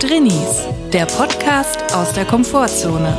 Drinnies, der Podcast aus der Komfortzone.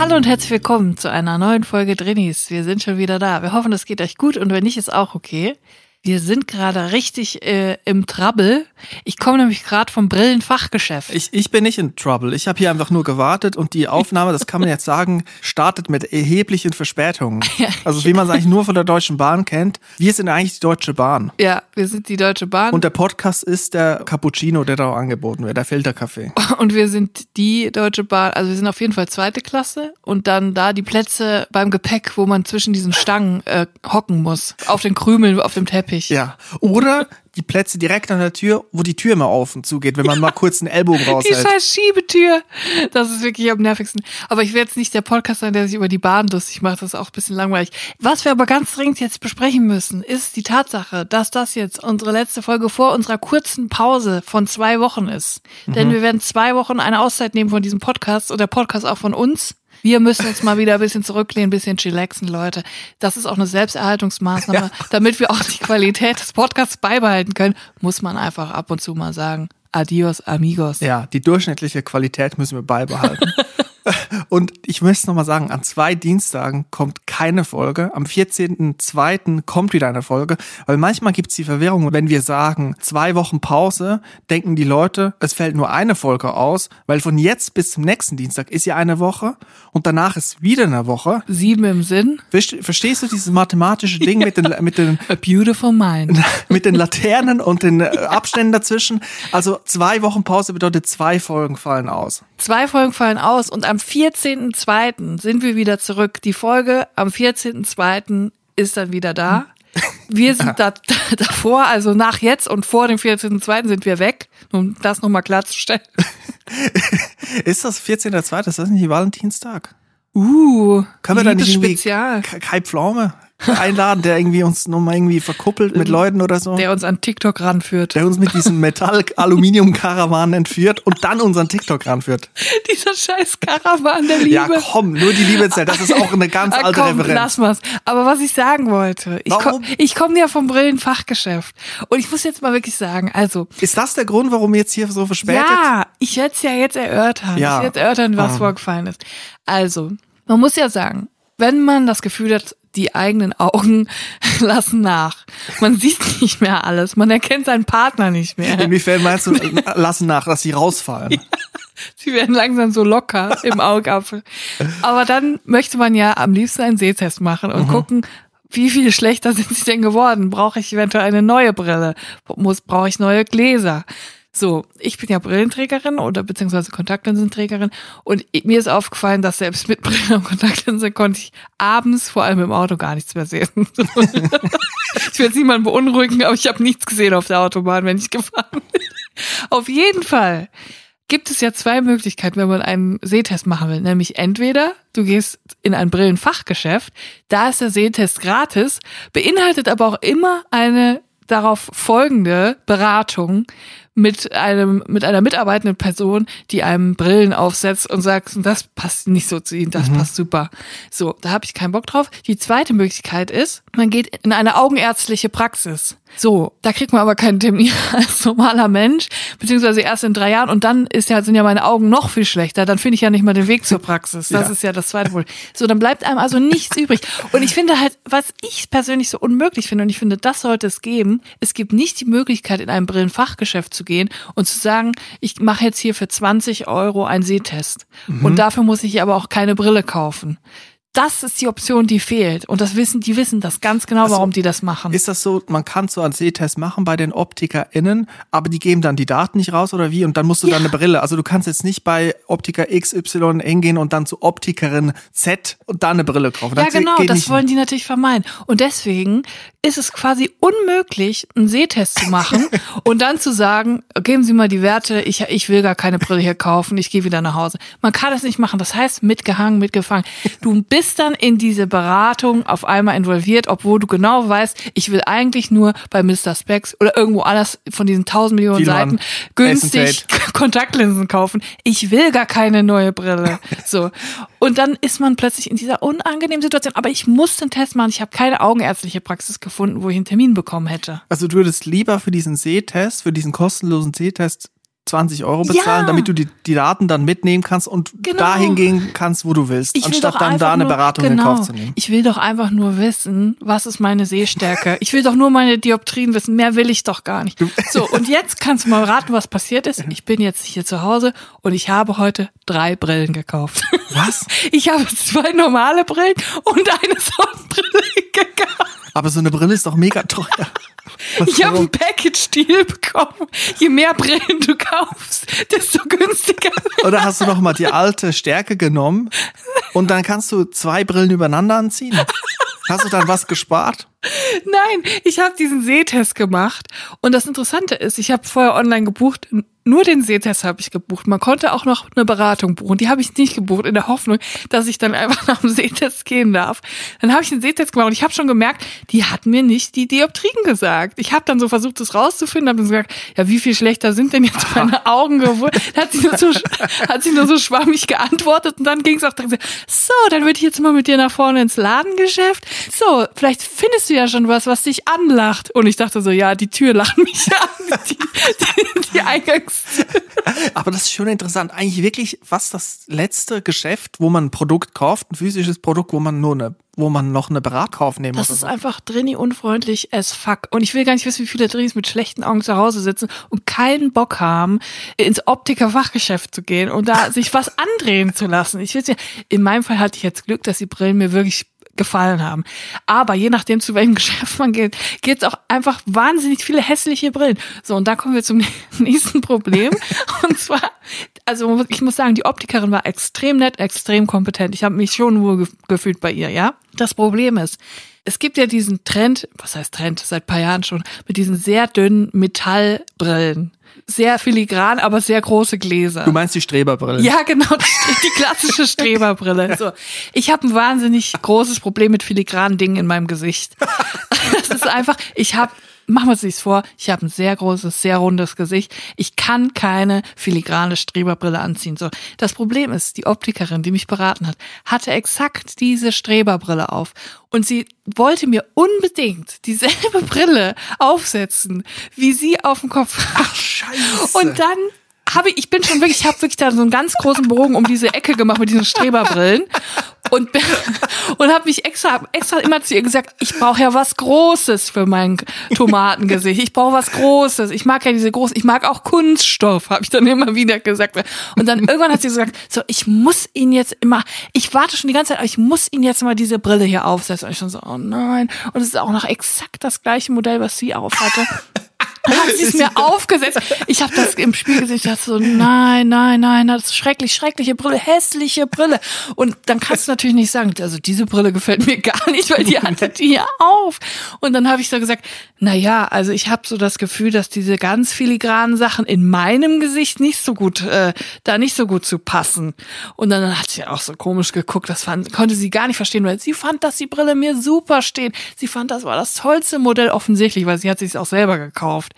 Hallo und herzlich willkommen zu einer neuen Folge Drinnies. Wir sind schon wieder da. Wir hoffen, es geht euch gut und wenn nicht, ist auch okay. Wir sind gerade richtig äh, im Trouble. Ich komme nämlich gerade vom Brillenfachgeschäft. Ich, ich bin nicht in Trouble. Ich habe hier einfach nur gewartet und die Aufnahme, das kann man jetzt sagen, startet mit erheblichen Verspätungen. Also wie man es eigentlich nur von der Deutschen Bahn kennt. Wir sind eigentlich die Deutsche Bahn. Ja, wir sind die Deutsche Bahn. Und der Podcast ist der Cappuccino, der da auch angeboten wird, der Filterkaffee. Und wir sind die Deutsche Bahn, also wir sind auf jeden Fall zweite Klasse und dann da die Plätze beim Gepäck, wo man zwischen diesen Stangen äh, hocken muss. Auf den Krümeln, auf dem Teppich. Ja. Oder die Plätze direkt an der Tür, wo die Tür immer auf und zugeht, wenn man mal kurz einen Ellbogen Die raushält. scheiß Schiebetür. Das ist wirklich am nervigsten. Aber ich will jetzt nicht der Podcast sein, der sich über die Bahn lustig macht. Das ist auch ein bisschen langweilig. Was wir aber ganz dringend jetzt besprechen müssen, ist die Tatsache, dass das jetzt unsere letzte Folge vor unserer kurzen Pause von zwei Wochen ist. Denn wir werden zwei Wochen eine Auszeit nehmen von diesem Podcast und der Podcast auch von uns. Wir müssen uns mal wieder ein bisschen zurücklehnen, ein bisschen chillaxen, Leute. Das ist auch eine Selbsterhaltungsmaßnahme. Damit wir auch die Qualität des Podcasts beibehalten können, muss man einfach ab und zu mal sagen, adios amigos. Ja, die durchschnittliche Qualität müssen wir beibehalten. Und ich möchte nochmal sagen, an zwei Dienstagen kommt keine Folge. Am 14.02. kommt wieder eine Folge. Weil manchmal gibt's die Verwirrung, wenn wir sagen, zwei Wochen Pause, denken die Leute, es fällt nur eine Folge aus, weil von jetzt bis zum nächsten Dienstag ist ja eine Woche und danach ist wieder eine Woche. Sieben im Sinn. Verste- Verstehst du dieses mathematische Ding mit den, mit den A beautiful mind. mit den Laternen und den äh, Abständen dazwischen. Also zwei Wochen Pause bedeutet zwei Folgen fallen aus. Zwei Folgen fallen aus und am 14.02. sind wir wieder zurück. Die Folge am 14.02. ist dann wieder da. Wir sind da, davor, also nach jetzt und vor dem 14.02. sind wir weg, um das nochmal klarzustellen. Ist das 14.2.? Ist das nicht Valentinstag? Uh, Können wir da nicht irgendwie Spezial, Kai Pflaume einladen, der irgendwie uns nochmal irgendwie verkuppelt mit Leuten oder so? der uns an TikTok ranführt. Der uns mit diesem Metall-Aluminium-Karawan entführt und dann unseren TikTok ranführt. Dieser scheiß Karawan der Liebe. Ja, komm, nur die Liebe zählt. Das ist auch eine ganz Ah, alte komm, Referenz. lass mal's. Aber was ich sagen wollte, ich komme komm ja vom Brillenfachgeschäft. Und ich muss jetzt mal wirklich sagen, also, Ist das der Grund, warum wir jetzt hier so verspätet? Ja, ich werde es ja jetzt erörtern. Ja. Ich werde erörtern, was Ah. vorgefallen ist. Also, man muss ja sagen, wenn man das Gefühl hat, die eigenen Augen lassen nach. Man sieht nicht mehr alles. Man erkennt seinen Partner nicht mehr. Inwiefern meinst du, lassen nach, dass sie rausfallen? Sie werden langsam so locker im Augapfel. Aber dann möchte man ja am liebsten einen Sehtest machen und gucken, wie viel schlechter sind sie denn geworden? Brauche ich eventuell eine neue Brille? Muss, brauche ich neue Gläser? So, ich bin ja Brillenträgerin oder beziehungsweise Kontaktlinsenträgerin und mir ist aufgefallen, dass selbst mit Brille und Kontaktlinse konnte ich abends, vor allem im Auto, gar nichts mehr sehen. ich will niemanden beunruhigen, aber ich habe nichts gesehen auf der Autobahn, wenn ich gefahren bin. Auf jeden Fall gibt es ja zwei Möglichkeiten, wenn man einen Sehtest machen will. Nämlich entweder du gehst in ein Brillenfachgeschäft, da ist der Sehtest gratis, beinhaltet aber auch immer eine darauf folgende Beratung mit einem mit einer mitarbeitenden Person, die einem Brillen aufsetzt und sagt, das passt nicht so zu Ihnen, das passt super. So, da habe ich keinen Bock drauf. Die zweite Möglichkeit ist, man geht in eine augenärztliche Praxis. So, da kriegt man aber keinen Termin als normaler Mensch, beziehungsweise erst in drei Jahren und dann ist ja, sind ja meine Augen noch viel schlechter, dann finde ich ja nicht mal den Weg zur Praxis. Das Ja. ist ja das zweite Problem. So, dann bleibt einem also nichts übrig. Und ich finde halt, was ich persönlich so unmöglich finde, und ich finde, das sollte es geben, es gibt nicht die Möglichkeit, in ein Brillenfachgeschäft zu gehen und zu sagen, ich mache jetzt hier für 20 Euro einen Sehtest. Und dafür muss ich aber auch keine Brille kaufen. Das ist die Option, die fehlt. Und das wissen, die wissen das ganz genau, Also, warum die das machen. Ist das so, man kann so einen Sehtest machen bei den OptikerInnen, aber die geben dann die Daten nicht raus oder wie? Und dann musst du Ja. dann eine Brille. Also du kannst jetzt nicht bei Optiker XY hingehen und dann zu Optikerin Z und dann eine Brille kaufen. Ja, Das genau, das wollen die natürlich vermeiden. Und deswegen ist es quasi unmöglich, einen Sehtest zu machen und dann zu sagen, geben Sie mal die Werte, ich, ich will gar keine Brille hier kaufen, ich gehe wieder nach Hause. Man kann das nicht machen. Das heißt, mitgehangen, mitgefangen. Du bist dann in diese Beratung auf einmal involviert, obwohl du genau weißt, ich will eigentlich nur bei Mr. Specs oder irgendwo anders von diesen tausend Millionen Vielmann. Seiten günstig Kontaktlinsen kaufen. Ich will gar keine neue Brille. So. Und dann ist man plötzlich in dieser unangenehmen Situation. Aber ich muss den Test machen. Ich habe keine augenärztliche Praxis gefunden, wo ich einen Termin bekommen hätte. Also du würdest lieber für diesen Sehtest, für diesen kostenlosen Sehtest 20 Euro bezahlen, Ja. damit du die, die Daten dann mitnehmen kannst und Genau. dahin gehen kannst, wo du willst, Ich anstatt dann da eine nur, Beratung genau, in Kauf zu nehmen. Ich will doch einfach nur wissen, was ist meine Sehstärke. Ich will doch nur meine Dioptrien wissen. Mehr will ich doch gar nicht. So, und jetzt kannst du mal raten, was passiert ist. Ich bin jetzt hier zu Hause und ich habe heute drei Brillen gekauft. Was? Ich habe zwei normale Brillen und eine Sonnenbrille gekauft. Aber so eine Brille ist doch mega teuer. Was, Ich habe einen Package-Deal bekommen. Je mehr Brillen du kaufst, desto günstiger. Oder hast du noch mal die alte Stärke genommen und dann kannst du zwei Brillen übereinander anziehen? Hast du dann was gespart? Nein, ich habe diesen Sehtest gemacht. Und das Interessante ist, ich habe vorher online gebucht, nur den Sehtest habe ich gebucht. Man konnte auch noch eine Beratung buchen. Die habe ich nicht gebucht, in der Hoffnung, dass ich dann einfach nach dem Sehtest gehen darf. Dann habe ich den Sehtest gemacht und ich habe schon gemerkt, die hat mir nicht die Dioptrien gesagt. Ich habe dann so versucht, das rauszufinden, habe dann gesagt, ja, wie viel schlechter sind denn jetzt meine Augen geworden? Hat sie nur so, hat sie nur so schwammig geantwortet und dann ging es auch dran, so, dann würde ich jetzt mal mit dir nach vorne ins Ladengeschäft. So, vielleicht findest du ja schon was, was dich anlacht. Und ich dachte so, ja, die Tür lacht mich an, die, die, die Eingangs Aber das ist schon interessant. Eigentlich wirklich fast das letzte Geschäft, wo man ein Produkt kauft, ein physisches Produkt, wo man nur eine, wo man noch eine Beratung aufnehmen Das muss. ist einfach Drini unfreundlich as fuck. Und ich will gar nicht wissen, wie viele Drinis mit schlechten Augen zu Hause sitzen und keinen Bock haben, ins Optiker-Fachgeschäft zu gehen und da sich was andrehen zu lassen. Ich will ja, in meinem Fall hatte ich jetzt Glück, dass die Brillen mir wirklich gefallen haben. Aber je nachdem, zu welchem Geschäft man geht, gibt es auch einfach wahnsinnig viele hässliche Brillen. So, und da kommen wir zum nächsten Problem. Und zwar, also ich muss sagen, die Optikerin war extrem nett, extrem kompetent. Ich habe mich schon wohl ge- gefühlt bei ihr, ja. Das Problem ist, es gibt ja diesen Trend, was heißt Trend, seit paar Jahren schon, mit diesen sehr dünnen Metallbrillen. Sehr filigran, aber sehr große Gläser. Du meinst die Streberbrille? Ja, genau, die, die klassische Streberbrille. So. Ich habe ein wahnsinnig großes Problem mit filigranen Dingen in meinem Gesicht. Das ist einfach, ich habe, machen wir uns nichts vor, ich habe ein sehr großes, sehr rundes Gesicht. Ich kann keine filigrane Streberbrille anziehen. So. Das Problem ist, die Optikerin, die mich beraten hat, hatte exakt diese Streberbrille auf. Und sie wollte mir unbedingt dieselbe Brille aufsetzen, wie sie auf dem Kopf hat. Scheiße. Und dann habe ich, ich bin schon wirklich, ich habe wirklich da so einen ganz großen Bogen um diese Ecke gemacht mit diesen Streberbrillen und und habe mich extra extra immer zu ihr gesagt, ich brauche ja was Großes für mein Tomatengesicht. Ich brauche was Großes. Ich mag ja diese großen, ich mag auch Kunststoff, habe ich dann immer wieder gesagt. Und dann irgendwann hat sie gesagt, so ich muss ihn jetzt immer, ich warte schon die ganze Zeit, aber ich muss ihn jetzt mal diese Brille hier aufsetzen. Und ich schon so, oh nein. Und es ist auch noch exakt das gleiche Modell, was sie aufhatte. Hat sie es mir aufgesetzt. Ich habe das im Spiel gesehen. Ich dachte so, nein, nein, nein, das ist schrecklich, schreckliche Brille, hässliche Brille. Und dann kannst du natürlich nicht sagen, also diese Brille gefällt mir gar nicht, weil die hatte die hier auf. Und dann habe ich so gesagt, na ja, also ich habe so das Gefühl, dass diese ganz filigranen Sachen in meinem Gesicht nicht so gut, äh, da nicht so gut zu passen. Und dann hat sie auch so komisch geguckt. Das fand, konnte sie gar nicht verstehen, weil sie fand, dass die Brille mir super steht. Sie fand, das war das tollste Modell offensichtlich, weil sie hat sich auch selber gekauft.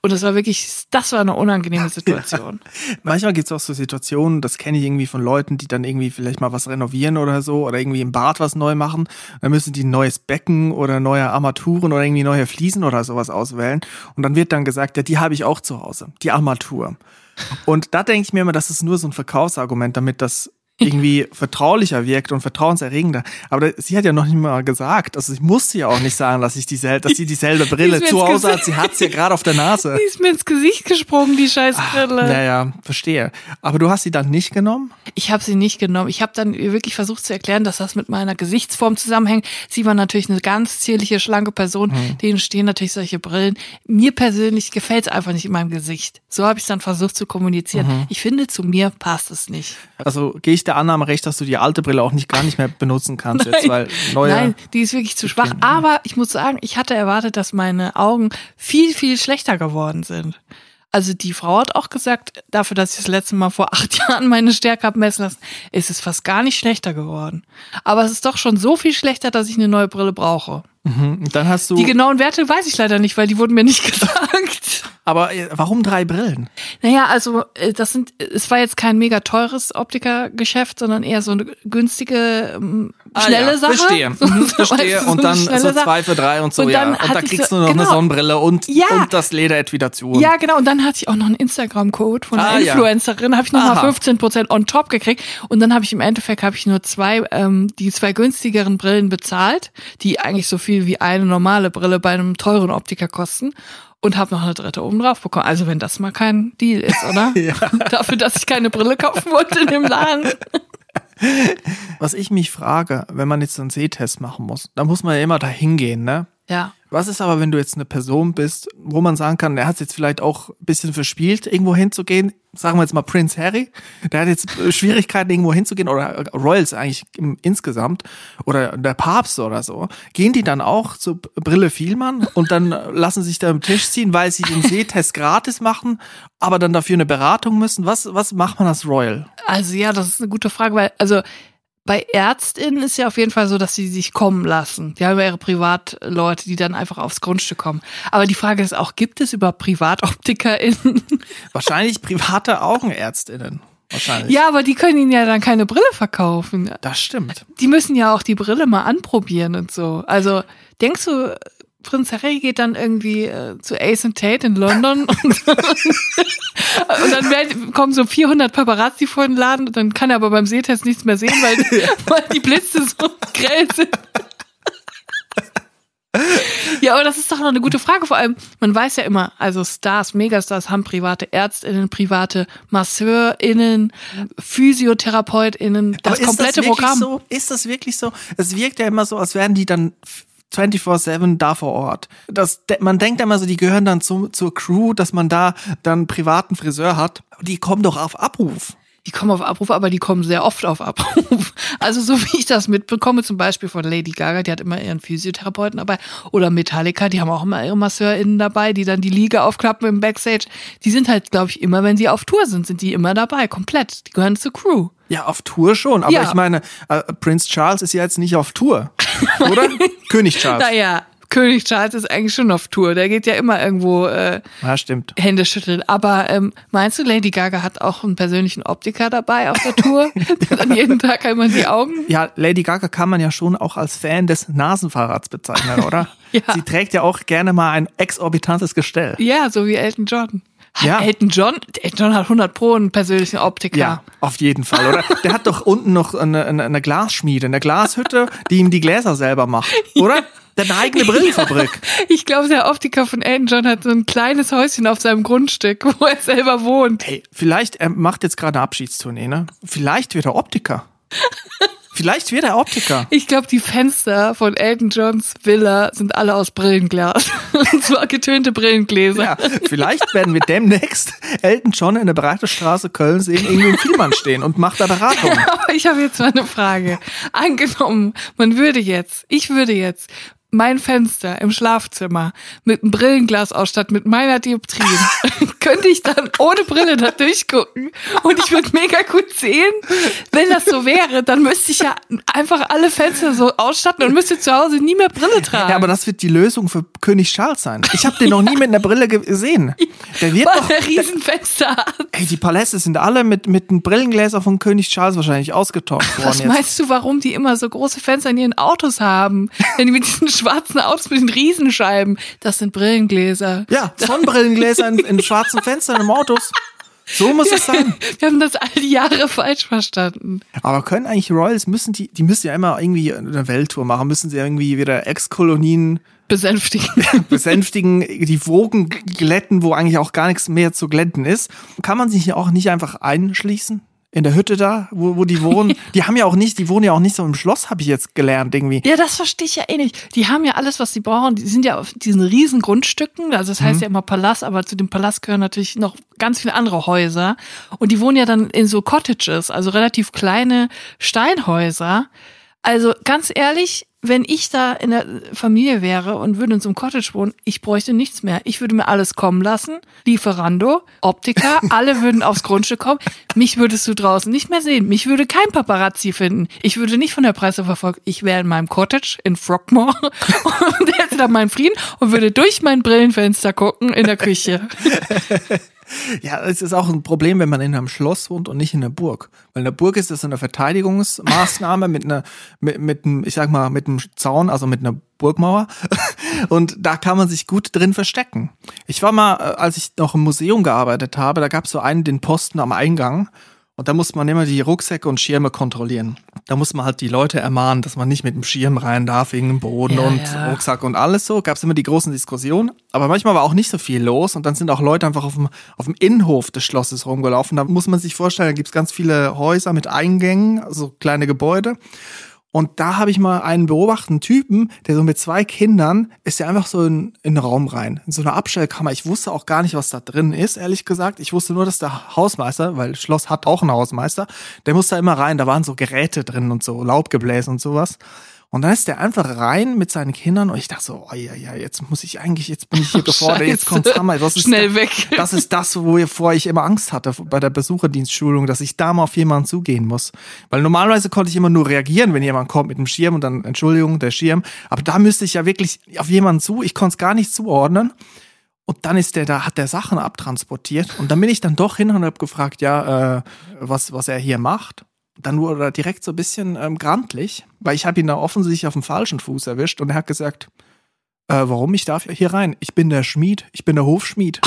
Und das war wirklich, das war eine unangenehme Situation. Manchmal gibt es auch so Situationen, das kenne ich irgendwie von Leuten, die dann irgendwie vielleicht mal was renovieren oder so oder irgendwie im Bad was neu machen. Dann müssen die ein neues Becken oder neue Armaturen oder irgendwie neue Fliesen oder sowas auswählen. Und dann wird dann gesagt, ja, die habe ich auch zu Hause, die Armatur. Und da denke ich mir immer, das ist nur so ein Verkaufsargument, damit das irgendwie vertraulicher wirkt und vertrauenserregender. Aber sie hat ja noch nicht mal gesagt, also ich musste ja auch nicht sagen, dass ich dieselbe, dass sie dieselbe Brille zu Hause hat. Sie hat sie ja gerade auf der Nase. Die ist mir ins Gesicht gesprungen, die scheiß Brille. Naja, verstehe. Aber du hast sie dann nicht genommen? Ich habe sie nicht genommen. Ich habe dann wirklich versucht zu erklären, dass das mit meiner Gesichtsform zusammenhängt. Sie war natürlich eine ganz zierliche, schlanke Person. Denen stehen natürlich solche Brillen. Mir persönlich gefällt es einfach nicht in meinem Gesicht. So habe ich dann versucht zu kommunizieren. Ich finde, zu mir passt es nicht. Also gehe ich der Annahme recht, dass du die alte Brille auch nicht gar nicht mehr benutzen kannst jetzt, weil neue. Nein, die ist wirklich zu schwach. Aber ich muss sagen, ich hatte erwartet, dass meine Augen viel, viel schlechter geworden sind. Also die Frau hat auch gesagt, dafür, dass ich das letzte Mal vor acht Jahren meine Stärke habe messen lassen, ist es fast gar nicht schlechter geworden. Aber es ist doch schon so viel schlechter, dass ich eine neue Brille brauche. Mhm. Dann hast du. Die genauen Werte weiß ich leider nicht, weil die wurden mir nicht gesagt. aber äh, warum drei Brillen? Naja, also äh, das sind, es war jetzt kein mega teures Optikergeschäft, sondern eher so eine günstige, ähm, schnelle ah, ja. Sache. Verstehe. So, Mhm, verstehe. so und eine dann schnelle so Sache. zwei für drei und so, Und ja. dann Und da kriegst so- du noch eine genau. Sonnenbrille und, Ja. und das Lederetui Ja, genau. Und dann hatte ich auch noch einen Instagram-Code von einer Ah, ja. Influencerin, habe ich nochmal Aha. 15% on top gekriegt. Und dann habe ich im Endeffekt habe ich nur zwei, ähm, die zwei günstigeren Brillen bezahlt, die eigentlich so viel wie eine normale Brille bei einem teuren Optiker kosten. Und habe noch eine dritte oben drauf bekommen. Also wenn das mal kein Deal ist, oder? Ja. Dafür, dass ich keine Brille kaufen wollte in dem Laden. Was ich mich frage, wenn man jetzt einen Sehtest machen muss, dann muss man ja immer da hingehen, ne? Ja. Was ist aber, wenn du jetzt eine Person bist, wo man sagen kann, der hat es jetzt vielleicht auch ein bisschen verspielt, irgendwo hinzugehen? Sagen wir jetzt mal Prince Harry, der hat jetzt äh, Schwierigkeiten, irgendwo hinzugehen, oder Royals eigentlich im, insgesamt, oder der Papst oder so. Gehen die dann auch zu Brille Vielmann und dann lassen sich da am Tisch ziehen, weil sie den Sehtest gratis machen, aber dann dafür eine Beratung müssen? Was, was macht man als Royal? Also ja, das ist eine gute Frage, weil, also bei ÄrztInnen ist ja auf jeden Fall so, dass sie sich kommen lassen. Die haben ja ihre Privatleute, die dann einfach aufs Grundstück kommen. Aber die Frage ist auch, gibt es überhaupt PrivatoptikerInnen? Wahrscheinlich private Augenärztinnen. Wahrscheinlich. ja, aber die können ihnen ja dann keine Brille verkaufen. Das stimmt. Die müssen ja auch die Brille mal anprobieren und so. Also denkst du, Prinz Harry geht dann irgendwie äh, zu Ace and Tate in London und, und dann werden, kommen so 400 Paparazzi vor den Laden und dann kann er aber beim Sehtest nichts mehr sehen, weil, weil die Blitze so grell sind. Ja, aber das ist doch noch eine gute Frage. Vor allem, man weiß ja immer, also Stars, Megastars haben private ÄrztInnen, private MasseurInnen, PhysiotherapeutInnen, das komplette das Programm. So? Ist das wirklich so? Es wirkt ja immer so, als wären die dann 24-7 da vor Ort. Das, man denkt immer so, die gehören dann zum, zur Crew, dass man da dann privaten Friseur hat. Die kommen doch auf Abruf. Die kommen auf Abruf, aber die kommen sehr oft auf Abruf. Also so wie ich das mitbekomme, zum Beispiel von Lady Gaga, die hat immer ihren Physiotherapeuten dabei. Oder Metallica, die haben auch immer ihre MasseurInnen dabei, die dann die Liege aufklappen im Backstage. Die sind halt, glaube ich, immer, wenn sie auf Tour sind, sind die immer dabei, komplett. Die gehören zur Crew. Ja, auf Tour schon. Aber Ja. ich meine, äh, Prince Charles ist ja jetzt nicht auf Tour. Oder? König Charles. Naja, König Charles ist eigentlich schon auf Tour. Der geht ja immer irgendwo äh, Ja, stimmt. Hände schütteln. Aber ähm, meinst du, Lady Gaga hat auch einen persönlichen Optiker dabei auf der Tour? dann jeden Tag einmal die Augen Ja, Lady Gaga kann man ja schon auch als Fan des Nasenfahrrads bezeichnen, oder? Ja. Sie trägt ja auch gerne mal ein exorbitantes Gestell. Ja, so wie Elton John. Hat Ja. Elton John? Elton John hat 100 Pro einen persönlichen Optiker. Ja, auf jeden Fall, oder? Der hat doch unten noch eine, eine, eine Glasschmiede, eine Glashütte, die ihm die Gläser selber macht, oder? Der hat eine eigene Brillenfabrik. Ich glaube, der Optiker von Elton John hat so ein kleines Häuschen auf seinem Grundstück, wo er selber wohnt. Hey, vielleicht, er macht jetzt gerade eine Abschiedstournee, ne? Vielleicht wird er Optiker. Vielleicht wird er Optiker. Ich glaube, die Fenster von Elton Johns Villa sind alle aus Brillenglas. Und zwar getönte Brillengläser. Ja, vielleicht werden wir demnächst Elton John in der Breite Straße Köln sehen, irgendwie im Vielmann stehen und macht da Beratung. Aber ich habe jetzt mal eine Frage. Angenommen, man würde jetzt, ich würde jetzt mein Fenster im Schlafzimmer mit einem Brillenglas ausstatten, mit meiner Dioptrien, könnte ich dann ohne Brille da durchgucken und ich würde mega gut sehen. Wenn das so wäre, dann müsste ich ja einfach alle Fenster so ausstatten und müsste zu Hause nie mehr Brille tragen. Ja, aber das wird die Lösung für König Charles sein. Ich habe den noch nie mit einer Brille gesehen. Der wird weil doch. er Riesenfenster hat. Ey, die Paläste sind alle mit, mit den Brillengläsern von König Charles wahrscheinlich ausgetauscht worden Was jetzt. meinst du, warum die immer so große Fenster in ihren Autos haben? Wenn die mit diesen schwarzen Autos mit den Riesenscheiben, das sind Brillengläser. Ja, Sonnenbrillengläser in, in schwarzen Fenstern im Autos. So muss es sein. Wir haben das all die Jahre falsch verstanden. Aber können eigentlich Royals, müssen die, die müssen ja immer irgendwie eine Welttour machen, müssen sie irgendwie wieder Ex-Kolonien Besänftigen. besänftigen, die Wogen glätten, wo eigentlich auch gar nichts mehr zu glätten ist. Kann man sich ja auch nicht einfach einschließen? In der Hütte da, wo, wo die wohnen. Die haben ja auch nicht, die wohnen ja auch nicht so im Schloss, habe ich jetzt gelernt irgendwie. Ja, das verstehe ich ja eh nicht. Die haben ja alles, was sie brauchen. Die sind ja auf diesen riesen Grundstücken. Also das heißt ja immer Palast, aber zu dem Palast gehören natürlich noch ganz viele andere Häuser. Und die wohnen ja dann in so Cottages, also relativ kleine Steinhäuser. Also ganz ehrlich, wenn ich da in der Familie wäre und würde in so einem Cottage wohnen, ich bräuchte nichts mehr. Ich würde mir alles kommen lassen. Lieferando, Optiker, alle würden aufs Grundstück kommen. Mich würdest du draußen nicht mehr sehen. Mich würde kein Paparazzi finden. Ich würde nicht von der Presse verfolgt. Ich wäre in meinem Cottage in Frogmore und hätte da meinen Frieden und würde durch mein Brillenfenster gucken in der Küche. Ja, es ist auch ein Problem, wenn man in einem Schloss wohnt und nicht in einer Burg. Weil in der Burg ist das eine Verteidigungsmaßnahme mit einer, mit, mit einem, ich sag mal, mit einem Zaun, also mit einer Burgmauer. Und da kann man sich gut drin verstecken. Ich war mal, äh, als ich noch im Museum gearbeitet habe, da gab es so einen, den Posten am Eingang. Und da muss man immer die Rucksäcke und Schirme kontrollieren. Da muss man halt die Leute ermahnen, dass man nicht mit dem Schirm rein darf wegen dem Boden Ja, und ja. Rucksack und alles so. Gab es immer die großen Diskussionen. Aber manchmal war auch nicht so viel los und dann sind auch Leute einfach auf dem, auf dem Innenhof des Schlosses rumgelaufen. Da muss man sich vorstellen, da gibt's ganz viele Häuser mit Eingängen, also kleine Gebäude. Und da habe ich mal einen beobachteten Typen, der so mit zwei Kindern ist ja einfach so in, in den Raum rein, in so eine Abstellkammer. Ich wusste auch gar nicht, was da drin ist, ehrlich gesagt. Ich wusste nur, dass der Hausmeister, weil Schloss hat auch einen Hausmeister, der muss da immer rein. Da waren so Geräte drin und so, Laubgebläse und sowas. Und dann ist der einfach rein mit seinen Kindern und ich dachte so, oh ja, ja, jetzt muss ich eigentlich, jetzt bin ich hier gefordert, jetzt Scheiße. kommt's Hammer. Was ist Schnell da, weg. Das ist das, wovor ich immer Angst hatte bei der Besucherdienstschulung, dass ich da mal auf jemanden zugehen muss. Weil normalerweise konnte ich immer nur reagieren, wenn jemand kommt mit dem Schirm und dann, Entschuldigung, der Schirm. Aber da müsste ich ja wirklich auf jemanden zu, ich konnte es gar nicht zuordnen. Und dann ist der da, hat der Sachen abtransportiert. Und dann bin ich dann doch hin und habe gefragt, ja, äh, was, was er hier macht. Dann wurde er direkt so ein bisschen ähm, grantlich, weil ich habe ihn da offensichtlich auf dem falschen Fuß erwischt und er hat gesagt, äh, warum ich darf hier rein? Ich bin der Schmied, ich bin der Hofschmied.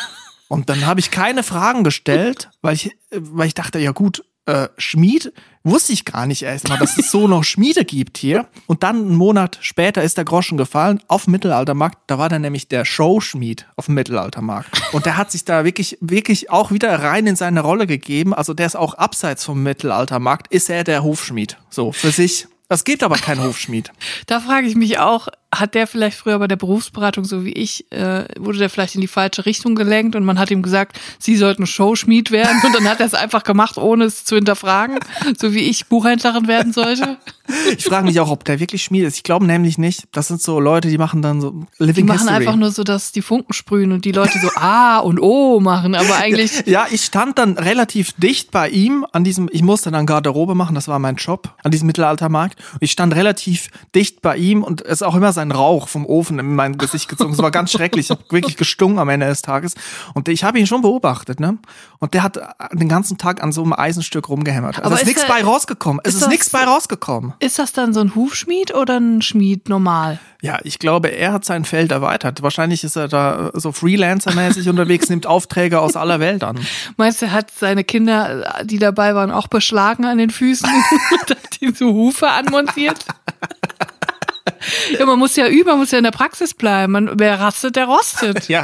und dann habe ich keine Fragen gestellt, weil ich, äh, weil ich dachte, ja gut, äh, Schmied wusste ich gar nicht erstmal, dass es so noch Schmiede gibt hier. Und dann einen Monat später ist der Groschen gefallen auf dem Mittelaltermarkt. Da war dann nämlich der Showschmied auf dem Mittelaltermarkt. Und der hat sich da wirklich, wirklich auch wieder rein in seine Rolle gegeben. Also der ist auch abseits vom Mittelaltermarkt, ist er der Hofschmied. So, für sich. Es gibt aber keinen Hofschmied. Da frage ich mich auch, hat der vielleicht früher bei der Berufsberatung, so wie ich, äh, wurde der vielleicht in die falsche Richtung gelenkt und man hat ihm gesagt, sie sollten Showschmied werden und dann hat er es einfach gemacht, ohne es zu hinterfragen, so wie ich Buchhändlerin werden sollte. Ich frage mich auch, ob der wirklich Schmied ist. Ich glaube nämlich nicht. Das sind so Leute, die machen dann so Die Living machen History. einfach nur so, dass die Funken sprühen und die Leute so A und O machen, aber eigentlich Ja, ich stand dann relativ dicht bei ihm an diesem, ich musste dann Garderobe machen, das war mein Job, an diesem Mittelaltermarkt. Und ich stand relativ dicht bei ihm und es ist auch immer sein Rauch vom Ofen in mein Gesicht gezogen. Es war ganz schrecklich. Ich habe wirklich gestunken am Ende des Tages. Und ich habe ihn schon beobachtet, ne? Und der hat den ganzen Tag an so einem Eisenstück rumgehämmert. Also Aber es ist nichts bei rausgekommen. Es ist ist, das- nichts bei rausgekommen. ist das dann so ein Hufschmied oder ein Schmied normal? Ja, ich glaube, er hat sein Feld erweitert. Wahrscheinlich ist er da so Freelancer-mäßig unterwegs, nimmt Aufträge aus aller Welt an. Meinst du, er hat seine Kinder, die dabei waren, auch beschlagen an den Füßen und hat die so Hufe anmontiert? ja, man muss ja üben, man muss ja in der Praxis bleiben. Man, wer rastet, der rostet. Ja.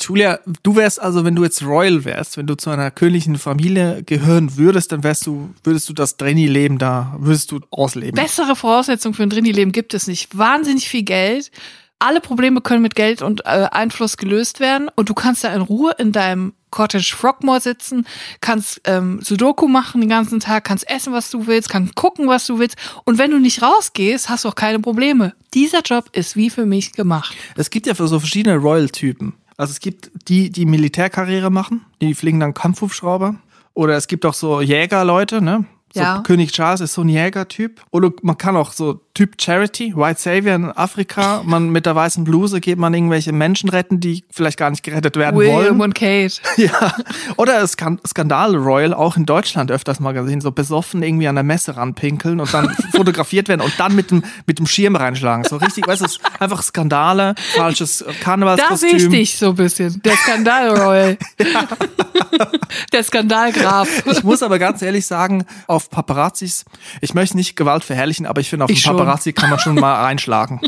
Julia, du wärst also, wenn du jetzt Royal wärst, wenn du zu einer königlichen Familie gehören würdest, dann wärst du, würdest du das Drenny-Leben da, würdest du ausleben. Bessere Voraussetzungen für ein Drini-Leben gibt es nicht. Wahnsinnig viel Geld. Alle Probleme können mit Geld und äh, Einfluss gelöst werden und du kannst da in Ruhe in deinem Cottage Frogmore sitzen, kannst ähm, Sudoku machen den ganzen Tag, kannst essen, was du willst, kannst gucken, was du willst und wenn du nicht rausgehst, hast du auch keine Probleme. Dieser Job ist wie für mich gemacht. Es gibt ja für so verschiedene Royal-Typen. Also es gibt die, die Militärkarriere machen, die fliegen dann Kampfhubschrauber. Oder es gibt auch so Jägerleute, ne? So Ja. König Charles ist so ein Jägertyp. Oder man kann auch so Typ Charity, White Savior in Afrika. Man mit der weißen Bluse geht man irgendwelche Menschen retten, die vielleicht gar nicht gerettet werden William wollen. und Kate. Ja, oder Skan Skandal Royal, auch in Deutschland öfters mal gesehen, so besoffen irgendwie an der Messe ranpinkeln und dann fotografiert werden und dann mit dem, mit dem Schirm reinschlagen. So richtig, weißt du, einfach Skandale, falsches Da sehe ich Karnevalskostüm. dich so ein bisschen. Der Skandal Royal. Der Skandalgraf. Ich muss aber ganz ehrlich sagen, auf Paparazzis, ich möchte nicht Gewalt verherrlichen, aber ich finde, auf Ich schon. Paparazzi kann man schon mal reinschlagen.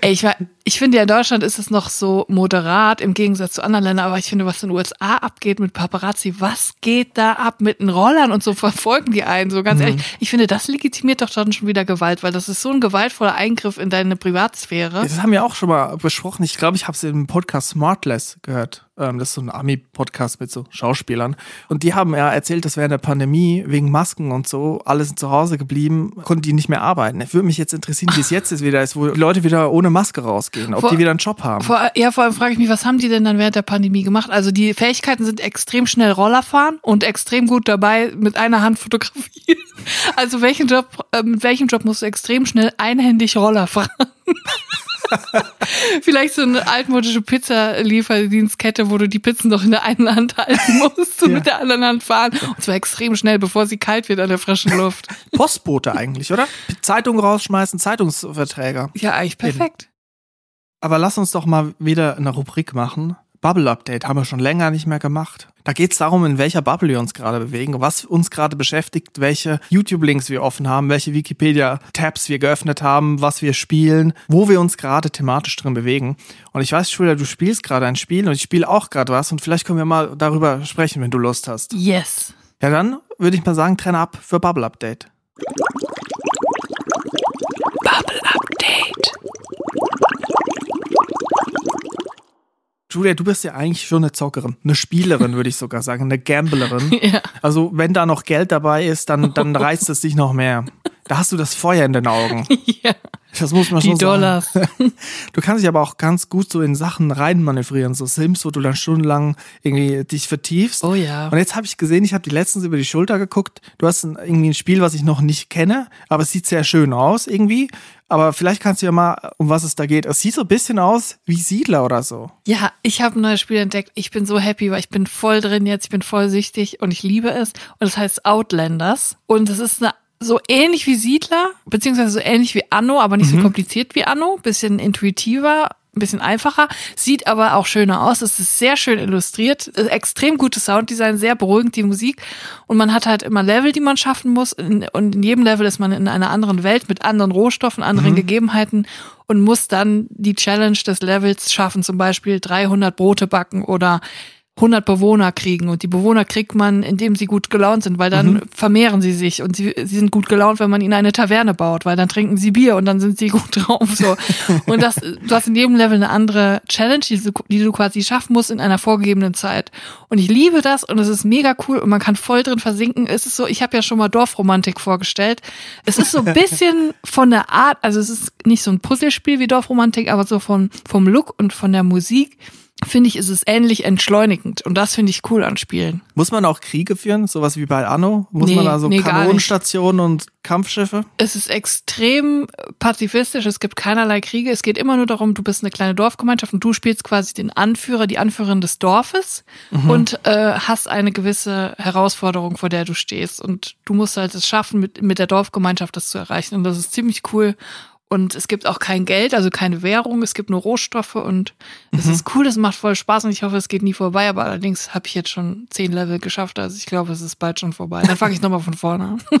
Ey, ich, war- ich finde ja, in Deutschland ist es noch so moderat im Gegensatz zu anderen Ländern, aber ich finde, was in den USA abgeht mit Paparazzi, was geht da ab mit den Rollern und so verfolgen die einen, so ganz ehrlich. Ich finde, das legitimiert doch dann schon wieder Gewalt, weil das ist so ein gewaltvoller Eingriff in deine Privatsphäre. Das haben wir auch schon mal besprochen. Ich glaube, ich habe es im Podcast Smartless gehört. Ähm, das ist so ein Ami-Podcast mit so Schauspielern. Und die haben ja erzählt, dass während der Pandemie wegen Masken und so alles zu Hause geblieben, konnten die nicht mehr arbeiten. Ich würde mich jetzt interessieren, wie es jetzt ist wieder ist, wo die Leute wieder ohne Maske rausgehen, ob Vor- die wieder einen Job haben. Vor, ja, vor allem frage ich mich, was haben die denn dann während der Pandemie gemacht? Also die Fähigkeiten sind extrem schnell Roller fahren und extrem gut dabei mit einer Hand fotografieren. Also welchen Job, äh, mit welchem Job musst du extrem schnell einhändig Roller fahren? Vielleicht so eine altmodische Pizza-Lieferdienstkette, wo du die Pizzen doch in der einen Hand halten musst und Ja. mit der anderen Hand fahren. Und zwar extrem schnell, bevor sie kalt wird an der frischen Luft. Postbote eigentlich, oder? Zeitung rausschmeißen, Zeitungsverträger. Ja, eigentlich perfekt. Aber lass uns doch mal wieder eine Rubrik machen. Bubble Update haben wir schon länger nicht mehr gemacht. Da geht es darum, in welcher Bubble wir uns gerade bewegen, was uns gerade beschäftigt, welche YouTube-Links wir offen haben, welche Wikipedia-Tabs wir geöffnet haben, was wir spielen, wo wir uns gerade thematisch drin bewegen. Und ich weiß, Julia, du spielst gerade ein Spiel und ich spiele auch gerade was und vielleicht können wir mal darüber sprechen, wenn du Lust hast. Yes. Ja, dann würde ich mal sagen, trenne ab für Bubble Update. Bubble Update. Julia, du bist ja eigentlich schon eine Zockerin, eine Spielerin, würde ich sogar sagen, eine Gamblerin. Ja. Also, wenn da noch Geld dabei ist, dann, dann reizt es dich noch mehr. Da hast du das Feuer in den Augen. ja. Das muss man Die schon sagen. Dollars. Du kannst dich aber auch ganz gut so in Sachen reinmanövrieren, so Sims, wo du dann stundenlang irgendwie dich vertiefst. Oh ja. Und jetzt habe ich gesehen, ich habe die letztens über die Schulter geguckt. Du hast ein, irgendwie ein Spiel, was ich noch nicht kenne, aber es sieht sehr schön aus irgendwie. Aber vielleicht kannst du ja mal, um was es da geht. Es sieht so ein bisschen aus wie Siedler oder so. Ja, ich habe ein neues Spiel entdeckt. Ich bin so happy, weil ich bin voll drin jetzt. Ich bin voll süchtig und ich liebe es. Und es heißt Outlanders. Und es ist eine so ähnlich wie Siedler, beziehungsweise so ähnlich wie Anno, aber nicht so kompliziert wie Anno. Bisschen intuitiver, ein bisschen einfacher, sieht aber auch schöner aus. Es ist sehr schön illustriert, äh, extrem gutes Sounddesign, sehr beruhigend die Musik. Und man hat halt immer Level, die man schaffen muss. Und in jedem Level ist man in einer anderen Welt mit anderen Rohstoffen, anderen Gegebenheiten und muss dann die Challenge des Levels schaffen, zum Beispiel 300 Brote backen oder 100 Bewohner kriegen und die Bewohner kriegt man, indem sie gut gelaunt sind, weil dann vermehren sie sich und sie, sie sind gut gelaunt, wenn man ihnen eine Taverne baut, weil dann trinken sie Bier und dann sind sie gut drauf, so. Und das, du hast in jedem Level eine andere Challenge, die du, die du quasi schaffen musst in einer vorgegebenen Zeit. Und ich liebe das und es ist mega cool und man kann voll drin versinken. Es ist so, ich habe ja schon mal Dorfromantik vorgestellt. Es ist so ein bisschen von der Art, also es ist nicht so ein Puzzlespiel wie Dorfromantik, aber so von, vom Look und von der Musik finde ich, ist es ähnlich entschleunigend. Und das finde ich cool an Spielen. Muss man auch Kriege führen, sowas wie bei Anno? Muss Nee, man da so nee. Kanonenstationen und Kampfschiffe? Es ist extrem pazifistisch, es gibt keinerlei Kriege. Es geht immer nur darum, du bist eine kleine Dorfgemeinschaft und du spielst quasi den Anführer, die Anführerin des Dorfes und äh, hast eine gewisse Herausforderung, vor der du stehst. Und du musst halt es schaffen, mit, mit der Dorfgemeinschaft das zu erreichen. Und das ist ziemlich cool. Und es gibt auch kein Geld, also keine Währung, es gibt nur Rohstoffe und es ist cool, es macht voll Spaß und ich hoffe, es geht nie vorbei, aber allerdings habe ich jetzt schon zehn Level geschafft, also ich glaube, es ist bald schon vorbei. Dann fange ich nochmal von vorne an.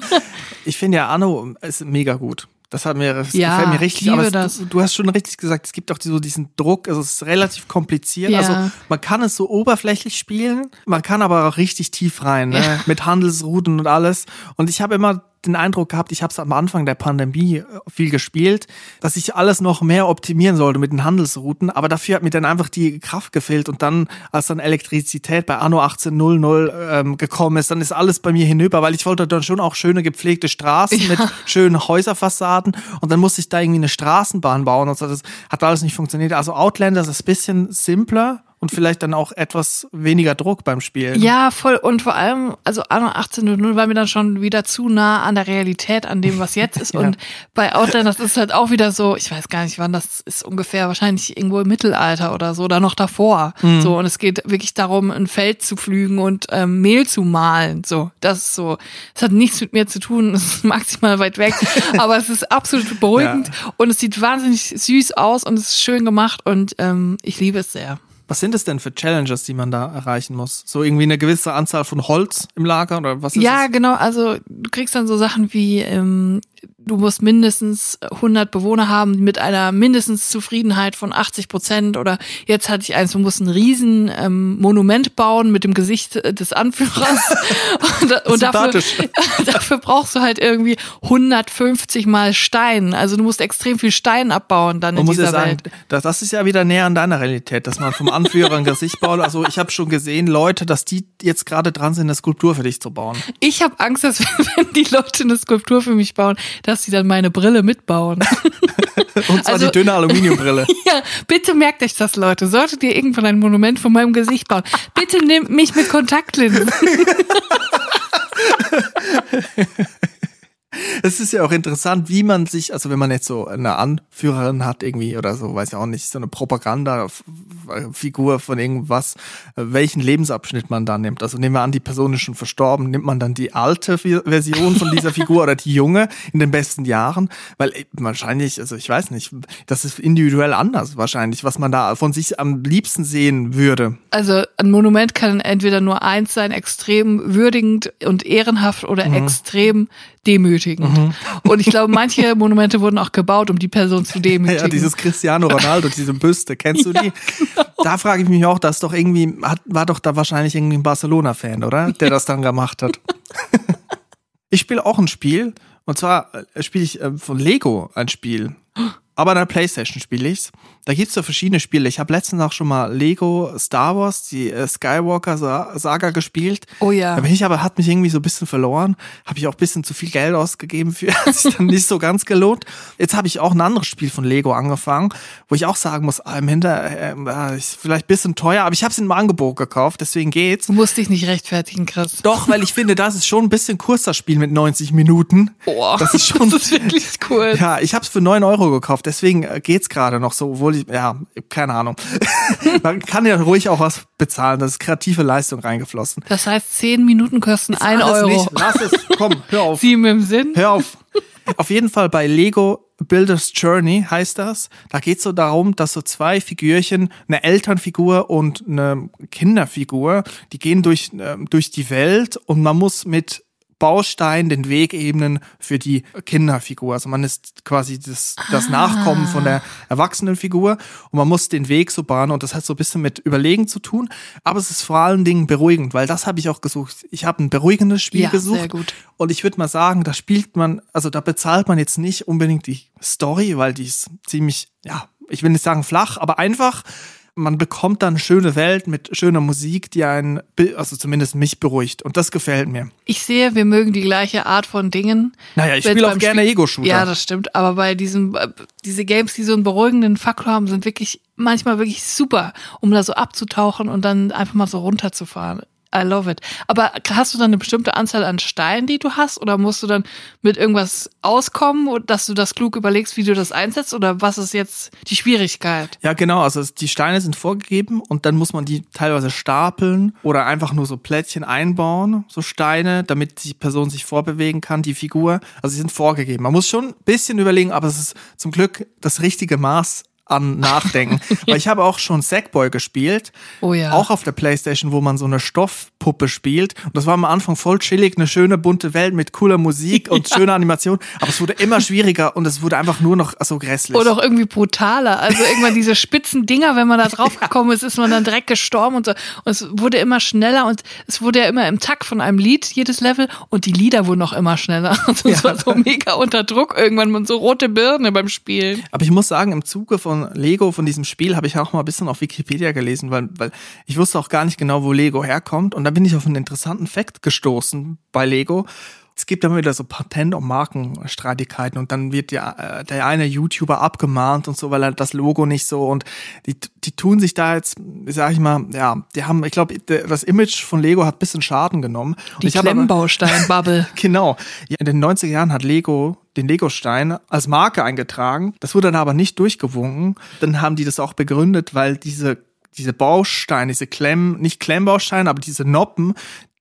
Ich finde ja Anno ist mega gut. Das hat mir, das Ja, gefällt mir richtig. aber es. Du, du hast schon richtig gesagt, es gibt auch so diesen Druck, also es ist relativ kompliziert. Ja. Also man kann es so oberflächlich spielen, man kann aber auch richtig tief rein, ne? Ja. mit Handelsrouten und alles. Und ich habe immer den Eindruck gehabt, ich habe es am Anfang der Pandemie äh, viel gespielt, dass ich alles noch mehr optimieren sollte mit den Handelsrouten, aber dafür hat mir dann einfach die Kraft gefehlt. Und dann, als dann Elektrizität bei Anno 1800 ähm, gekommen ist, dann ist alles bei mir hinüber, weil ich wollte dann schon auch schöne gepflegte Straßen mit schönen Häuserfassaden. Und dann musste ich da irgendwie eine Straßenbahn bauen und so, das hat alles nicht funktioniert. Also Outlanders ist ein bisschen simpler und vielleicht dann auch etwas weniger Druck beim Spielen. Ja, voll. Und vor allem, also Anno 1800 war mir dann schon wieder zu nah an der Realität, an dem, was jetzt ist. Ja. Und bei Outlanders ist halt auch wieder so, ich weiß gar nicht, wann das ist, ungefähr wahrscheinlich irgendwo im Mittelalter oder so, oder noch davor. Mhm. So, und es geht wirklich darum, ein Feld zu pflügen und ähm, Mehl zu mahlen. So, das ist so. Es hat nichts mit mir zu tun, es ist maximal weit weg, aber es ist absolut beruhigend und es sieht wahnsinnig süß aus und es ist schön gemacht und ähm, ich liebe es sehr. Was sind es denn für Challenges, die man da erreichen muss? So irgendwie eine gewisse Anzahl von Holz im Lager oder was ist Ja, es? genau. Also du kriegst dann so Sachen wie, ähm, du musst mindestens 100 Bewohner haben mit einer mindestens Zufriedenheit von 80 Prozent oder jetzt hatte ich eins, du musst ein riesen ähm, Monument bauen mit dem Gesicht äh, des Anführers und, und dafür, dafür brauchst du halt irgendwie 150 mal Stein. Also du musst extrem viel Stein abbauen dann man in dieser ja sagen, Welt. Das, das ist ja wieder näher an deiner Realität, dass man vom Anführer ein Gesicht baut. Also ich habe schon gesehen, Leute, dass die jetzt gerade dran sind, eine Skulptur für dich zu bauen. Ich habe Angst, dass wenn die Leute eine Skulptur für mich bauen, dass sie dann meine Brille mitbauen. Und zwar also, die dünne Aluminiumbrille. ja, bitte merkt euch das, Leute. Solltet ihr irgendwann ein Monument von meinem Gesicht bauen, bitte nehmt mich mit Kontaktlinsen. es ist ja auch interessant, wie man sich, also wenn man jetzt so eine Anführerin hat irgendwie oder so, weiß ich auch nicht, so eine Propaganda-Figur von irgendwas, welchen Lebensabschnitt man da nimmt. Also nehmen wir an, die Person ist schon verstorben, nimmt man dann die alte Version von dieser Figur oder die junge in den besten Jahren? Weil äh, wahrscheinlich, also ich weiß nicht, das ist individuell anders wahrscheinlich, was man da von sich am liebsten sehen würde. Also ein Monument kann entweder nur eins sein, extrem würdigend und ehrenhaft oder mhm. extrem demütigend. Mhm. Und ich glaube, manche Monumente wurden auch gebaut, um die Person zu demütigen. Ja, dieses Cristiano Ronaldo, diese Büste, kennst du die? Ja, genau. Da frage ich mich auch, das doch irgendwie, hat, war doch da wahrscheinlich irgendwie ein Barcelona-Fan, oder? Der das dann gemacht hat. ich spiele auch ein Spiel, und zwar äh, spiele ich äh, von Lego ein Spiel. Aber an der Playstation spiele ich's. Da gibt's so verschiedene Spiele. Ich habe letztens auch schon mal Lego Star Wars, die äh, Skywalker Saga gespielt. Oh ja. Da bin ich aber, hat mich irgendwie so ein bisschen verloren. Habe ich auch ein bisschen zu viel Geld ausgegeben für, hat sich dann nicht so ganz gelohnt. Jetzt habe ich auch ein anderes Spiel von Lego angefangen, wo ich auch sagen muss, ah, im Hinter, äh, ist vielleicht ein bisschen teuer, aber ich habe es in einem Angebot gekauft, deswegen geht's. Du musst dich nicht rechtfertigen, Chris. Doch, weil ich finde, das ist schon ein bisschen kurzer Spiel mit 90 Minuten. Boah, das ist schon, das ist wirklich cool. Ja, ich habe es für 9 Euro gekauft, deswegen äh, geht's gerade noch so, obwohl ich, ja, keine Ahnung. Man kann ja ruhig auch was bezahlen. Das ist kreative Leistung reingeflossen. Das heißt, zehn Minuten kosten Jetzt ein Euro. Nicht. Lass es, komm, hör auf. Sieben im Sinn. Hör auf. Auf jeden Fall bei Lego Builder's Journey heißt das. Da geht es so darum, dass so zwei Figürchen, eine Elternfigur und eine Kinderfigur, die gehen durch, äh, durch die Welt und man muss mit Baustein, den Weg ebnen für die Kinderfigur. Also man ist quasi das, das ah. Nachkommen von der Erwachsenenfigur und man muss den Weg so bahnen und das hat so ein bisschen mit Überlegen zu tun, aber es ist vor allen Dingen beruhigend, weil das habe ich auch gesucht. Ich habe ein beruhigendes Spiel ja, gesucht sehr gut. und ich würde mal sagen, da spielt man, also da bezahlt man jetzt nicht unbedingt die Story, weil die ist ziemlich, ja, ich will nicht sagen flach, aber einfach man bekommt dann eine schöne Welt mit schöner Musik, die einen, also zumindest mich beruhigt. Und das gefällt mir. Ich sehe, wir mögen die gleiche Art von Dingen. Naja, ich spiele auch gerne Ego-Shooter. Ja, das stimmt. Aber bei diesen, äh, diese Games, die so einen beruhigenden Faktor haben, sind wirklich manchmal wirklich super, um da so abzutauchen und dann einfach mal so runterzufahren. I love it. Aber hast du dann eine bestimmte Anzahl an Steinen, die du hast? Oder musst du dann mit irgendwas auskommen, dass du das klug überlegst, wie du das einsetzt? Oder was ist jetzt die Schwierigkeit? Ja, genau. Also die Steine sind vorgegeben und dann muss man die teilweise stapeln oder einfach nur so Plättchen einbauen, so Steine, damit die Person sich vorbewegen kann, die Figur. Also sie sind vorgegeben. Man muss schon ein bisschen überlegen, aber es ist zum Glück das richtige Maß an Nachdenken. Weil ich habe auch schon Sackboy gespielt. Oh ja. Auch auf der Playstation, wo man so eine Stoffpuppe spielt. Und das war am Anfang voll chillig, eine schöne bunte Welt mit cooler Musik und ja. schöner Animation. Aber es wurde immer schwieriger und es wurde einfach nur noch so grässlich. Oder auch irgendwie brutaler. Also irgendwann diese spitzen Dinger, wenn man da drauf gekommen ist, ist man dann direkt gestorben und so. Und es wurde immer schneller und es wurde ja immer im Takt von einem Lied, jedes Level. Und die Lieder wurden auch immer schneller. Also es ja. war so mega unter Druck irgendwann und so rote Birne beim Spielen. Aber ich muss sagen, im Zuge von von Lego, von diesem Spiel, habe ich auch mal ein bisschen auf Wikipedia gelesen, weil, weil ich wusste auch gar nicht genau, wo Lego herkommt. Und da bin ich auf einen interessanten Fakt gestoßen bei Lego es gibt immer wieder so Patent- und Markenstreitigkeiten und dann wird ja äh, der eine YouTuber abgemahnt und so, weil er das Logo nicht so und die, die tun sich da jetzt, sag ich mal, ja, die haben, ich glaube, das Image von Lego hat bisschen Schaden genommen. Die Klemmbaustein-Bubble. genau. In den 90er Jahren hat Lego den Lego-Stein als Marke eingetragen. Das wurde dann aber nicht durchgewunken. Dann haben die das auch begründet, weil diese diese Bausteine, diese Klemm, nicht Klemmbausteine, aber diese Noppen,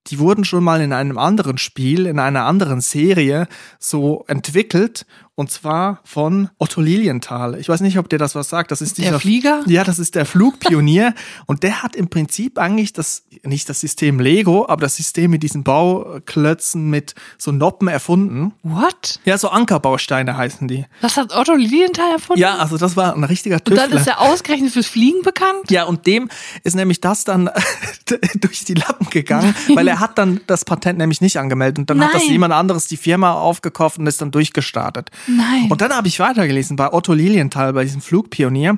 die wurden schon mal in einem anderen Spiel, in einer anderen Serie so entwickelt Und zwar von Otto Lilienthal. Ich weiß nicht, ob dir das was sagt. Das ist dieser Der Flieger? Ja, das ist der Flugpionier. und der hat im Prinzip eigentlich das, nicht das System Lego, aber das System mit diesen Bauklötzen mit so Noppen erfunden. What? Ja, so Ankerbausteine heißen die. Das hat Otto Lilienthal erfunden? Ja, also das war ein richtiger Und Tüftler. dann ist er ausgerechnet fürs Fliegen bekannt? Ja, und dem ist nämlich das dann durch die Lappen gegangen, weil er hat dann das Patent nämlich nicht angemeldet und dann hat das Nein. jemand anderes die Firma aufgekauft und ist dann durchgestartet. Nein. Und dann habe ich weitergelesen bei Otto Lilienthal, bei diesem Flugpionier.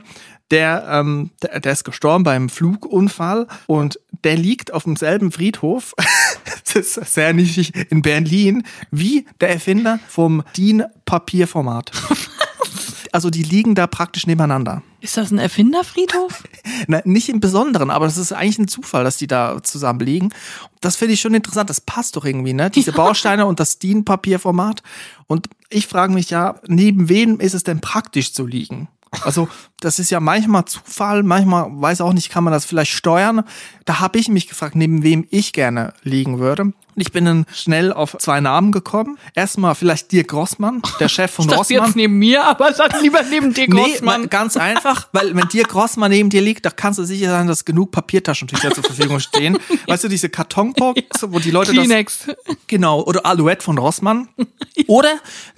Der, ähm, der, der ist gestorben beim Flugunfall und der liegt auf demselben Friedhof, das ist sehr nischig, in Berlin, wie der Erfinder vom DIN-Papierformat. Also die liegen da praktisch nebeneinander. Ist das ein Erfinderfriedhof? Na, nicht im Besonderen, aber das ist eigentlich ein Zufall, dass die da zusammen liegen. Das finde ich schon interessant. Das passt doch irgendwie, ne? Diese Bausteine und das DIN-Papierformat. Und ich frage mich ja, neben wem ist es denn praktisch zu liegen? Also, das ist ja manchmal Zufall, manchmal weiß auch nicht, kann man das vielleicht steuern. Da habe ich mich gefragt, neben wem ich gerne liegen würde. Ich bin dann schnell auf zwei Namen gekommen. Erstmal vielleicht Dirk Grossmann, der Chef von Ich dachte Rossmann. jetzt neben mir, aber dann lieber neben dir Nee, Grossmann. ma- ganz einfach, weil wenn dir Grossmann neben dir liegt, da kannst du sicher sein, dass genug Papiertaschentücher zur Verfügung stehen. Weißt du, diese Kartonbox, wo die Leute Kleenex. das genau oder Alouette von Rossmann oder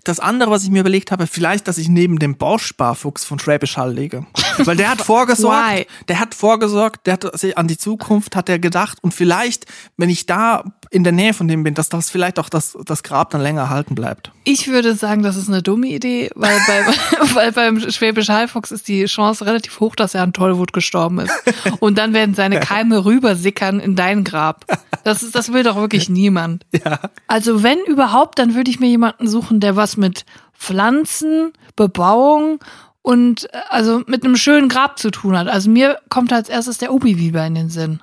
das andere, was ich mir überlegt habe, vielleicht, dass ich neben dem Bausparfuchs von Schwäbisch Hall lege, weil der hat vorgesorgt, Why? der hat vorgesorgt, der hat sich an die Zukunft hat er gedacht und vielleicht, wenn ich da in der Nähe von dem bin, dass das vielleicht auch das, das Grab dann länger erhalten bleibt. Ich würde sagen, das ist eine dumme Idee, weil, bei, weil beim Schwäbisch Haifuchs ist die Chance relativ hoch, dass er an Tollwut gestorben ist. Und dann werden seine Keime rübersickern in dein Grab. Das, ist, das will doch wirklich niemand. Ja. Also wenn überhaupt, dann würde ich mir jemanden suchen, der was mit Pflanzen, Bebauung und äh, also mit einem schönen Grab zu tun hat. Also mir kommt als erstes der Obi-Biber in den Sinn.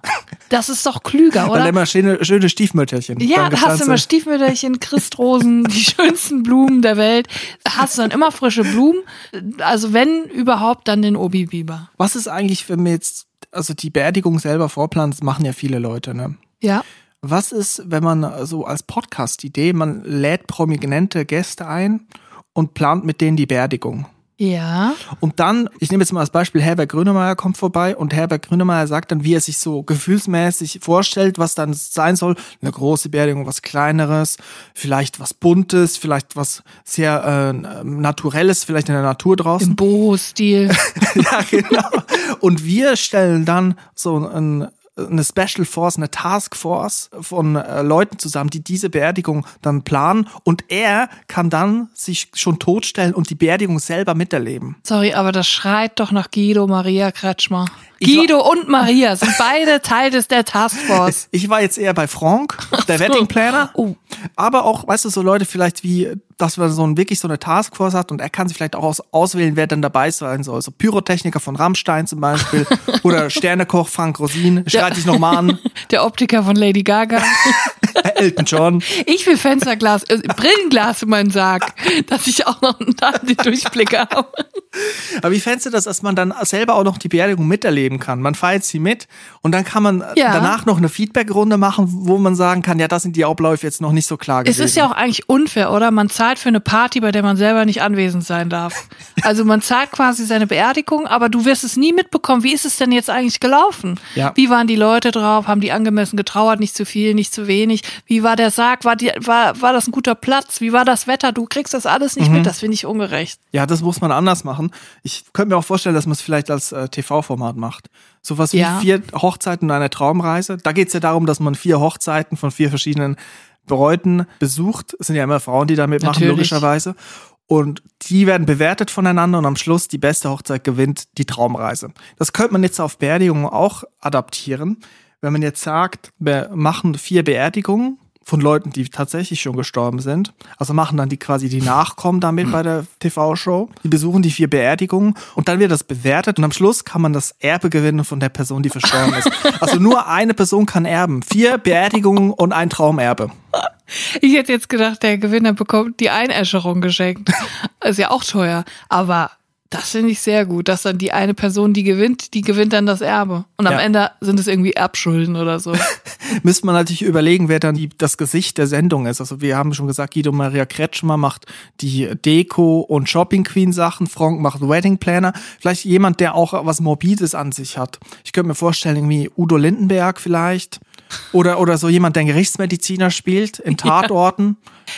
Das ist doch klüger, Weil oder? er immer schöne, schöne Stiefmütterchen. Ja, dann da hast du immer. Stiefmütterchen, Christrosen, die schönsten Blumen der Welt. Hast du dann immer frische Blumen. Also wenn überhaupt, dann den Obi-Biber. Was ist eigentlich, wenn wir jetzt, also die Beerdigung selber vorplanen, das machen ja viele Leute, ne? Ja. Was ist, wenn man so als Podcast-Idee, man lädt prominente Gäste ein und plant mit denen die Beerdigung? Ja. Und dann, ich nehme jetzt mal als Beispiel, Herbert Grönemeyer kommt vorbei und Herbert Grönemeyer sagt dann, wie er sich so gefühlsmäßig vorstellt, was dann sein soll. Eine große Beerdigung, was kleineres, vielleicht was Buntes, vielleicht was sehr äh, Naturelles, vielleicht in der Natur draußen. Im Boho-Stil. ja, genau. Und wir stellen dann so ein, eine Special Force, eine Task Force von äh, Leuten zusammen, die diese Beerdigung dann planen. Und er kann dann sich schon totstellen und die Beerdigung selber miterleben. Sorry, aber das schreit doch nach Guido Maria Kretschmer. Guido und Maria sind beide Teil des der Taskforce. Ich war jetzt eher bei Frank, der so. Wedding Planner. Oh. Aber auch, weißt du, so Leute vielleicht wie, dass man so ein, wirklich so eine Taskforce hat und er kann sich vielleicht auch aus, auswählen, wer dann dabei sein soll. So Pyrotechniker von Rammstein zum Beispiel oder Sternekoch Frank Rosin, schreit dich nochmal an, Der Optiker von Lady Gaga. Elton John. Ich will Fensterglas, äh, Brillenglas in meinen Sarg, dass ich auch noch den Durchblick habe. Aber wie fändest du das, dass man dann selber auch noch die Beerdigung miterleben kann? Man feiert sie mit und dann kann man Ja. danach noch eine Feedbackrunde machen, wo man sagen kann, ja, das sind die Abläufe jetzt noch nicht so klar Es gewesen. ist ja auch eigentlich unfair, oder? Man zahlt für eine Party, bei der man selber nicht anwesend sein darf. Also man zahlt quasi seine Beerdigung, aber du wirst es nie mitbekommen. Wie ist es denn jetzt eigentlich gelaufen? Ja. Wie waren die Leute drauf? Haben die angemessen getrauert? Nicht zu viel, nicht zu wenig? Wie war der Sarg? War, die, war, war das ein guter Platz? Wie war das Wetter? Du kriegst das alles Mhm. nicht mit. Das finde ich ungerecht. Ja, das muss man anders machen. Ich könnte mir auch vorstellen, dass man es vielleicht als äh, TV-Format macht. Sowas wie Ja. vier Hochzeiten und eine Traumreise. Da geht es ja darum, dass man vier Hochzeiten von vier verschiedenen Bräuten besucht. Es sind ja immer Frauen, die da mitmachen, Natürlich. logischerweise. Und die werden bewertet voneinander und am Schluss die beste Hochzeit gewinnt die Traumreise. Das könnte man jetzt auf Beerdigungen auch adaptieren. Wenn man jetzt sagt, wir machen vier Beerdigungen von Leuten, die tatsächlich schon gestorben sind. Also machen dann die quasi die Nachkommen damit bei der TV-Show. Die besuchen die vier Beerdigungen und dann wird das bewertet und am Schluss kann man das Erbe gewinnen von der Person, die verstorben ist. Also nur eine Person kann erben. Vier Beerdigungen und ein Traumerbe. Ich hätte jetzt gedacht, der Gewinner bekommt die Einäscherung geschenkt. Ist ja auch teuer. Aber Das finde ich sehr gut, dass dann die eine Person, die gewinnt, die gewinnt dann das Erbe. Und am Ja. Ende sind es irgendwie Erbschulden oder so. Müsste man natürlich überlegen, wer dann die, das Gesicht der Sendung ist. Also wir haben schon gesagt, Guido Maria Kretschmer macht die Deko- und Shopping Queen Sachen, Frank macht Wedding Planner. Vielleicht jemand, der auch was Morbides an sich hat. Ich könnte mir vorstellen, irgendwie Udo Lindenberg vielleicht. Oder, oder so jemand, der einen Gerichtsmediziner spielt in Tatorten.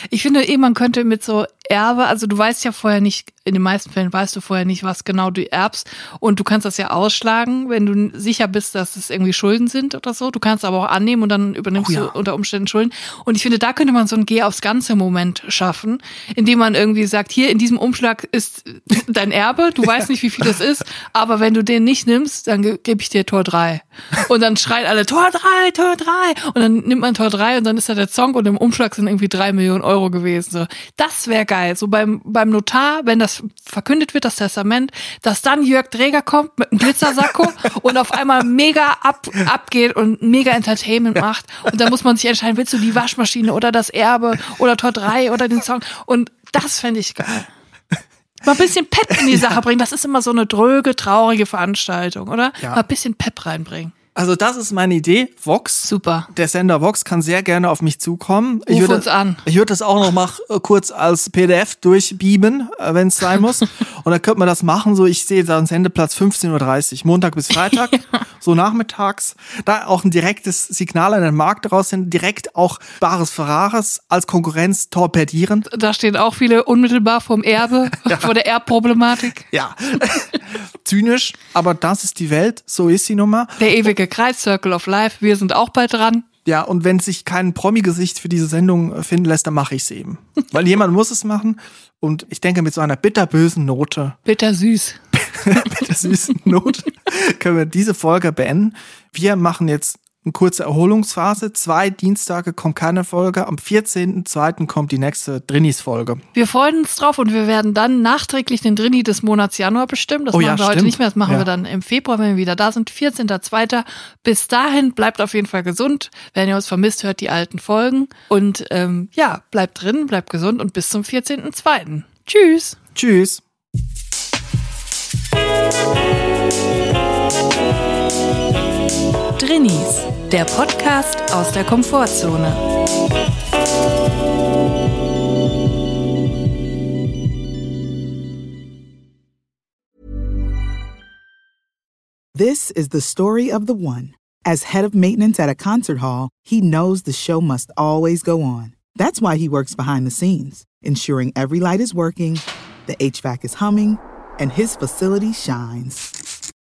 Ich finde eh, man könnte mit so Erbe, also du weißt ja vorher nicht, in den meisten Fällen weißt du vorher nicht, was genau du erbst und du kannst das ja ausschlagen, wenn du sicher bist, dass es irgendwie Schulden sind oder so. Du kannst aber auch annehmen und dann übernimmst Oh ja. du unter Umständen Schulden. Und ich finde, da könnte man so ein Geh aufs ganze Moment schaffen, indem man irgendwie sagt, hier in diesem Umschlag ist dein Erbe, du weißt nicht, wie viel das ist, aber wenn du den nicht nimmst, dann ge gebe ich dir Tor 3. Und dann schreien alle Tor 3, Tor 3 und dann nimmt man Tor 3 und dann ist da der Song und im Umschlag sind irgendwie drei Millionen Euro gewesen. So, das wäre geil. So beim, beim Notar, wenn das verkündet wird, das Testament, dass dann Jörg Träger kommt mit einem Glitzersacko und auf einmal mega ab, abgeht und mega Entertainment macht. Und dann muss man sich entscheiden, willst du die Waschmaschine oder das Erbe oder Tor 3 oder den Song. Und das fände ich geil. Mal ein bisschen Pep in die Sache bringen. Das ist immer so eine dröge, traurige Veranstaltung, oder? Ja. Mal ein bisschen Pep reinbringen. Also das ist meine Idee. Vox. Super. Der Sender Vox kann sehr gerne auf mich zukommen. Ruf würde, uns an. Ich würde das auch noch mal äh, kurz als PDF durchbeamen, äh, wenn es sein muss. Und dann könnte man das machen. So, ich sehe da einen Sendeplatz 15.30 Uhr, Montag bis Freitag, so nachmittags. Da auch ein direktes Signal an den Markt raus sind, direkt auch bares Ferraris als Konkurrenz torpedieren. Da stehen auch viele unmittelbar vom Erbe, vor der Erbproblematik. Ja, zynisch, aber das ist die Welt, so ist sie nun mal. Der ewige Kreis, Circle of Life. Wir sind auch bald dran. Ja, und wenn sich kein Promi-Gesicht für diese Sendung äh, finden lässt, dann mache ich es eben. Weil jemand muss es machen. Und ich denke, mit so einer bitterbösen Note, Bitter süß. mit der süßen Note, können wir diese Folge beenden. Wir machen jetzt eine kurze Erholungsphase. Zwei Dienstage kommt keine Folge. Am 14.02. kommt die nächste Drinnis-Folge. Wir freuen uns drauf und wir werden dann nachträglich den Drini des Monats Januar bestimmen. Das Oh machen ja, wir heute stimmt. nicht mehr. Das machen Ja. wir dann im Februar, wenn wir wieder da sind. 14.02. Bis dahin bleibt auf jeden Fall gesund. Wenn ihr uns vermisst, hört die alten Folgen. Und ähm, ja, bleibt drin, bleibt gesund und bis zum 14.02. Tschüss. Tschüss. Der Podcast aus der Komfortzone. This is the story of the one. As head of maintenance at a concert hall, he knows the show must always go on. That's why he works behind the scenes, ensuring every light is working, the HVAC is humming, and his facility shines.